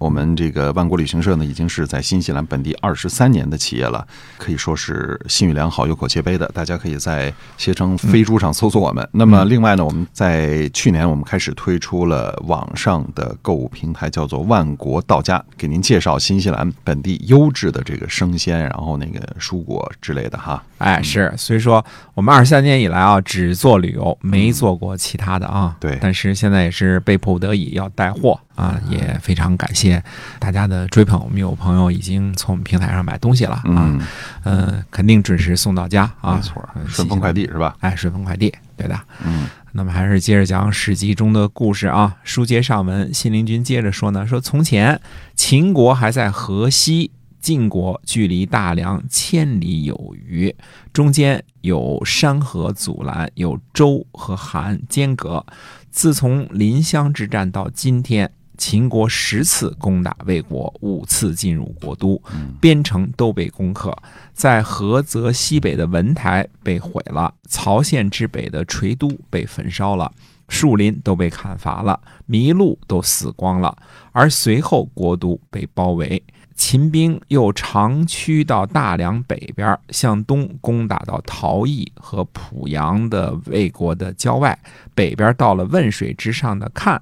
我们这个万国旅行社呢，已经是在新西兰本地二十三年的企业了，可以说是信誉良好、有口皆碑的。大家可以在携程飞猪上搜索我们。那么，另外呢，我们在去年我们开始推出了网上的购物平台，叫做万国到家，给您介绍新西兰本地优质的这个生鲜，然后那个蔬果之类的哈。哎，是，所以说我们二十三年以来啊，只做旅游，没做过其他的啊。对，但是现在也是被迫不得已要带货啊，也非常感谢大家的追捧。我们有朋友已经从我们平台上买东西了啊，嗯，嗯，肯定准时送到家啊，没错，顺丰快递是吧？哎，顺丰快递，对的。嗯，那么还是接着讲《史记》中的故事啊。书接上文，信陵君接着说呢，说从前秦国还在河西。晋国距离大梁千里有余，中间有山河阻拦，有周和韩间隔。自从临湘之战到今天，秦国十次攻打魏国，五次进入国都，边城都被攻克。在菏泽西北的文台被毁了，曹县之北的垂都被焚烧了，树林都被砍伐了，麋鹿都死光了。而随后国都被包围。秦兵又长驱到大梁北边，向东攻打到陶邑和濮阳的魏国的郊外，北边到了汶水之上的看，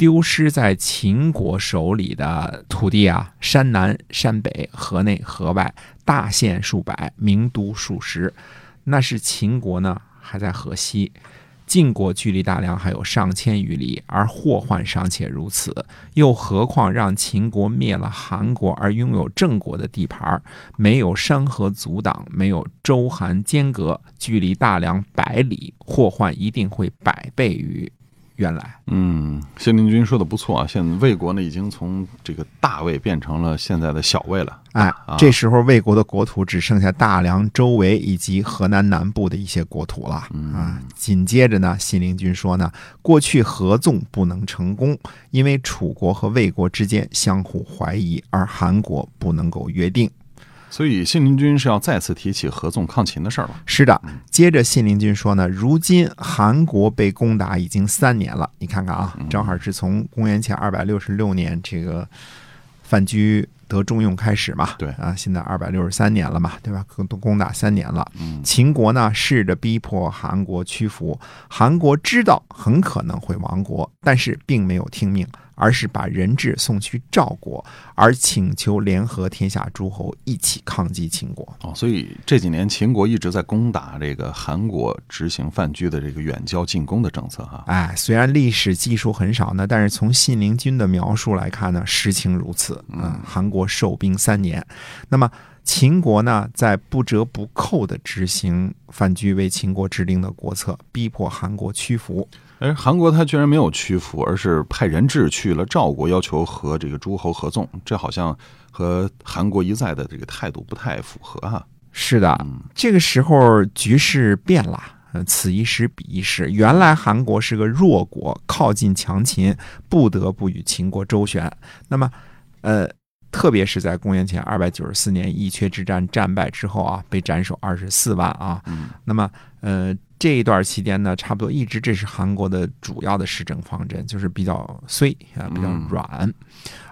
丢失在秦国手里的土地啊，山南、山北、河内、河外，大县数百，名都数十，那是秦国呢，还在河西。晋国距离大梁还有上千余里，而祸患尚且如此，又何况让秦国灭了韩国而拥有郑国的地盘，没有山河阻挡，没有周韩间隔，距离大梁百里，祸患一定会百倍于原来。嗯，谢令君说的不错啊，现在魏国呢已经从这个大魏变成了现在的小魏了。哎，这时候魏国的国土只剩下大梁周围以及河南南部的一些国土了。啊，紧接着呢，信陵君说呢，过去合纵不能成功，因为楚国和魏国之间相互怀疑，而韩国不能够约定。所以信陵君是要再次提起合纵抗秦的事儿了。是的，接着信陵君说呢，如今韩国被攻打已经三年了，你看看啊，正好是从公元前二百六十六年这个范雎得重用开始嘛。对啊，现在二百六十三年了嘛，对吧？都攻打三年了。嗯，秦国呢试着逼迫韩国屈服，韩国知道很可能会亡国，但是并没有听命。而是把人质送去赵国，而请求联合天下诸侯一起抗击秦国。哦，所以这几年秦国一直在攻打这个韩国，执行范雎的这个远交近攻的政策哈。哎，虽然历史记述很少呢，但是从信陵君的描述来看呢，实情如此。嗯，韩国受兵三年，那么秦国呢，在不折不扣的执行范雎为秦国制定的国策，逼迫韩国屈服。哎，韩国他居然没有屈服，而是派人质去了赵国，要求和这个诸侯合纵。这好像和韩国一再的这个态度不太符合哈。是的，这个时候局势变了，此一时彼一时。原来韩国是个弱国，靠近强秦，不得不与秦国周旋。那么，呃，特别是在公元前二百九十四年伊阙之战战败之后啊，被斩首二十四万啊。嗯，那么，呃。这一段期间呢，差不多一直这是韩国的主要的施政方针，就是比较碎啊，比较软。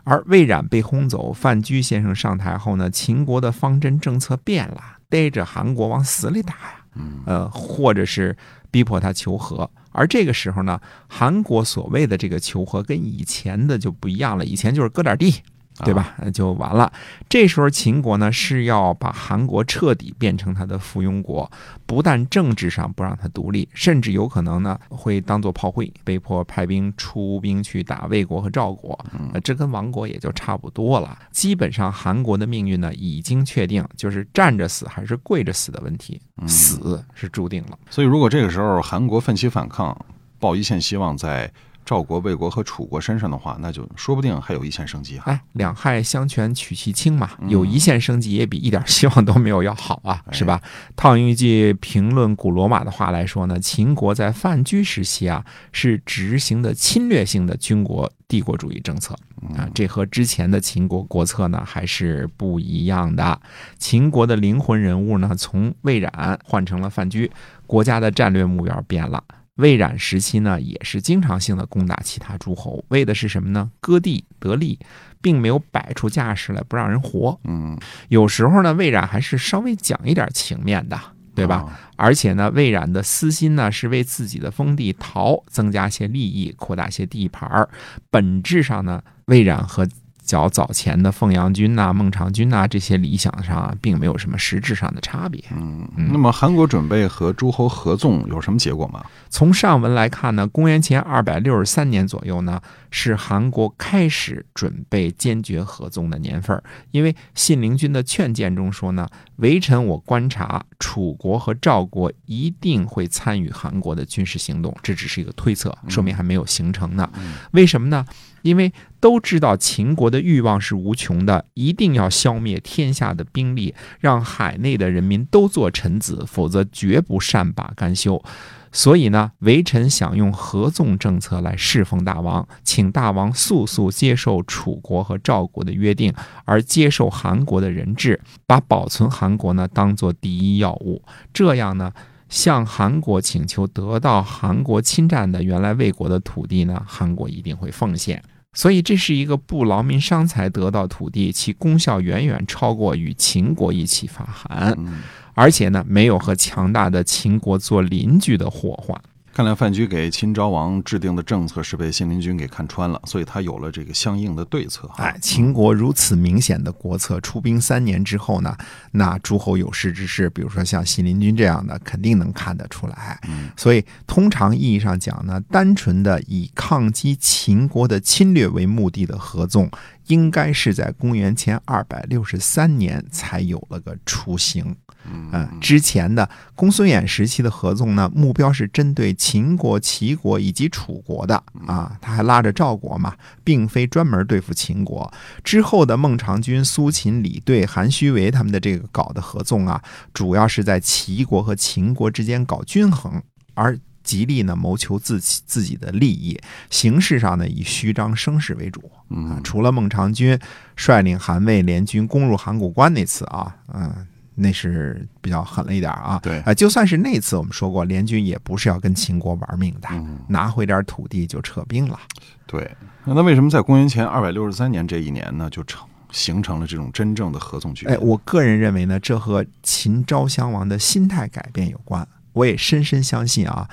而魏冉被轰走，范雎先生上台后呢，秦国的方针政策变了，逮着韩国往死里打呀，呃，或者是逼迫他求和。而这个时候呢，韩国所谓的这个求和跟以前的就不一样了，以前就是割点地。对吧？就完了。这时候秦国呢是要把韩国彻底变成他的附庸国，不但政治上不让他独立，甚至有可能呢会当做炮灰，被迫派兵出兵去打魏国和赵国。这跟亡国也就差不多了。基本上韩国的命运呢已经确定，就是站着死还是跪着死的问题，死是注定了。所以如果这个时候韩国奋起反抗，抱一线希望在。赵国、魏国和楚国身上的话，那就说不定还有一线生机哈。哎，两害相权取其轻嘛，嗯有一线生机也比一点希望都没有要好啊，哎是吧？套用一句评论古罗马的话来说呢，秦国在范雎时期啊，是执行的侵略性的军国帝国主义政策啊，这和之前的秦国国策呢还是不一样的。秦国的灵魂人物呢，从魏冉换成了范雎，国家的战略目标变了。魏冉时期呢，也是经常性的攻打其他诸侯，为的是什么呢？割地得利，并没有摆出架势来不让人活。嗯，有时候呢，魏冉还是稍微讲一点情面的，对吧？啊？而且呢，魏冉的私心呢是为自己的封地陶增加些利益，扩大些地盘儿。本质上呢，魏冉和较早前的凤阳君呐、孟尝君呐这些理想上啊，并没有什么实质上的差别。嗯，那么韩国准备和诸侯合纵有什么结果吗？从上文来看呢，公元前二百六十三年左右呢，是韩国开始准备坚决合纵的年份儿。因为信陵君的劝谏中说呢，微臣我观察，楚国和赵国一定会参与韩国的军事行动，这只是一个推测，说明还没有形成呢。为什么呢？因为都知道秦国的欲望是无穷的，一定要消灭天下的兵力，让海内的人民都做臣子，否则绝不善罢甘休。所以呢，微臣想用合纵政策来侍奉大王，请大王速速接受楚国和赵国的约定，而接受韩国的人质，把保存韩国呢当做第一要务。这样呢，向韩国请求得到韩国侵占的原来魏国的土地呢，韩国一定会奉献。所以这是一个不劳民伤财得到土地，其功效远远超过与秦国一起发韩，嗯，而且呢，没有和强大的秦国做邻居的祸患。看来范雎给秦昭王制定的政策是被信陵君给看穿了，所以他有了这个相应的对策。哎，秦国如此明显的国策，出兵三年之后呢，那诸侯有识之士，比如说像信陵君这样的，肯定能看得出来。嗯所以，通常意义上讲呢，单纯的以抗击秦国的侵略为目的的合纵，应该是在公元前二百六十三年才有了个雏形。嗯，之前的公孙衍时期的合纵呢，目标是针对秦国、齐国以及楚国的啊，他还拉着赵国嘛，并非专门对付秦国。之后的孟尝君、苏秦、李队、韩须为他们的这个搞的合纵啊，主要是在齐国和秦国之间搞均衡，而极力呢谋求自己自己的利益，形式上呢以虚张声势为主啊嗯。除了孟尝君率领韩魏联军攻入函谷关那次啊，嗯。那是比较狠了一点啊，对啊，就算是那次我们说过，联军也不是要跟秦国玩命的，嗯，拿回点土地就撤兵了。对。那为什么在公元前二百六十三年这一年呢，就成形成了这种真正的合纵局面？哎，我个人认为呢，这和秦昭襄王的心态改变有关。我也深深相信啊，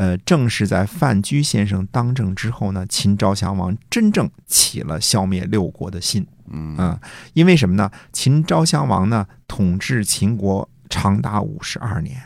呃，正是在范雎先生当政之后呢，秦昭襄王真正起了消灭六国的心。嗯啊，因为什么呢？秦昭襄王呢，统治秦国长达五十二年，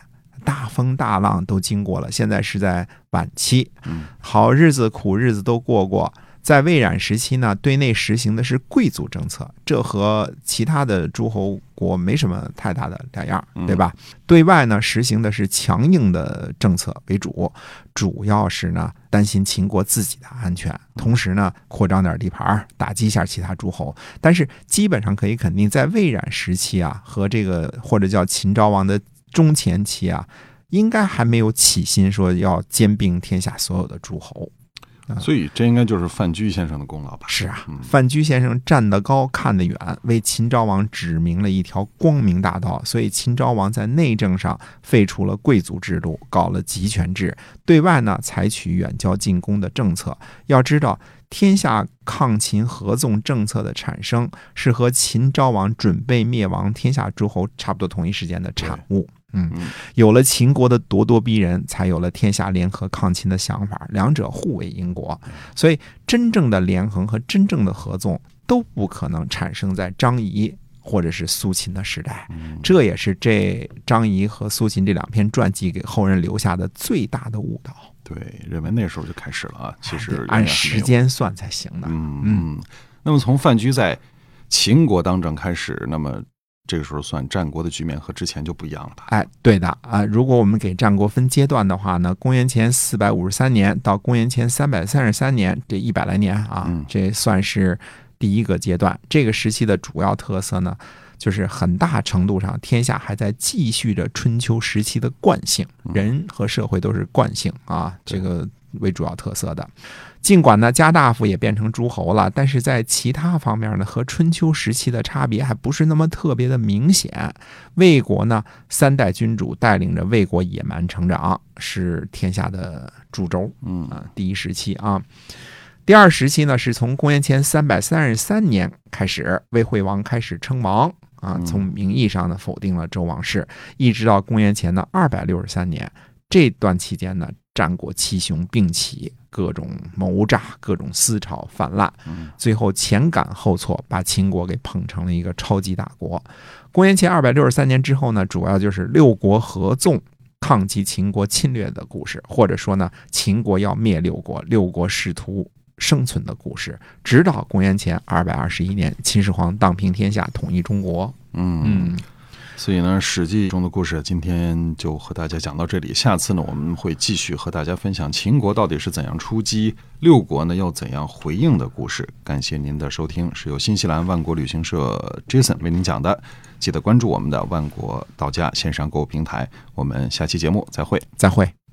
大风大浪都经过了，现在是在晚期嗯，好日子苦日子都过过。在魏冉时期呢，对内实行的是贵族政策，这和其他的诸侯国没什么太大的两样，对吧？对外呢，实行的是强硬的政策为主，主要是呢担心秦国自己的安全，同时呢扩张点地盘，打击一下其他诸侯。但是基本上可以肯定，在魏冉时期啊，和这个或者叫秦昭王的中前期啊，应该还没有起心说要兼并天下所有的诸侯。所以这应该就是范雎先生的功劳吧？是啊嗯，范雎先生站得高看得远，为秦昭王指明了一条光明大道。所以秦昭王在内政上废除了贵族制度，搞了集权制；对外呢，采取远交近攻的政策。要知道，天下抗秦合纵政策的产生，是和秦昭王准备灭亡天下诸侯差不多同一时间的产物。嗯嗯，有了秦国的咄咄逼人，才有了天下联合抗秦的想法，两者互为因果。所以，真正的连横和真正的合纵都不可能产生在张仪或者是苏秦的时代。嗯这也是这张仪和苏秦这两篇传记给后人留下的最大的误导。对，认为那时候就开始了啊，其实按时间算才行的。嗯嗯，那么从范雎在秦国当政开始，那么这个时候算战国的局面和之前就不一样了吧？哎，对的啊。如果我们给战国分阶段的话呢，公元前四百五十三年到公元前三百三十三年这一百来年啊，嗯这算是第一个阶段。这个时期的主要特色呢，就是很大程度上天下还在继续着春秋时期的惯性，人和社会都是惯性啊，对这个为主要特色的。尽管呢，家大夫也变成诸侯了，但是在其他方面呢，和春秋时期的差别还不是那么特别的明显。魏国呢，三代君主带领着魏国野蛮成长，是天下的主轴。嗯啊，第一时期啊。第二时期呢，是从公元前三百三十三年开始，魏惠王开始称王啊，嗯从名义上呢否定了周王室，一直到公元前的二百六十三年，这段期间呢，战国七雄并起，各种谋诈、各种思潮泛滥，嗯最后前赶后错，把秦国给捧成了一个超级大国。公元前二百六十三年之后呢，主要就是六国合纵。抗击秦国侵略的故事，或者说呢，秦国要灭六国，六国试图生存的故事，直到公元前二百二十一年，秦始皇荡平天下，统一中国。嗯嗯，所以呢，《史记》中的故事今天就和大家讲到这里。下次呢，我们会继续和大家分享秦国到底是怎样出击，六国呢又怎样回应的故事。感谢您的收听，是由新西兰万国旅行社 Jason 为您讲的。记得关注我们的万国到家线上购物平台。我们下期节目再会。再会。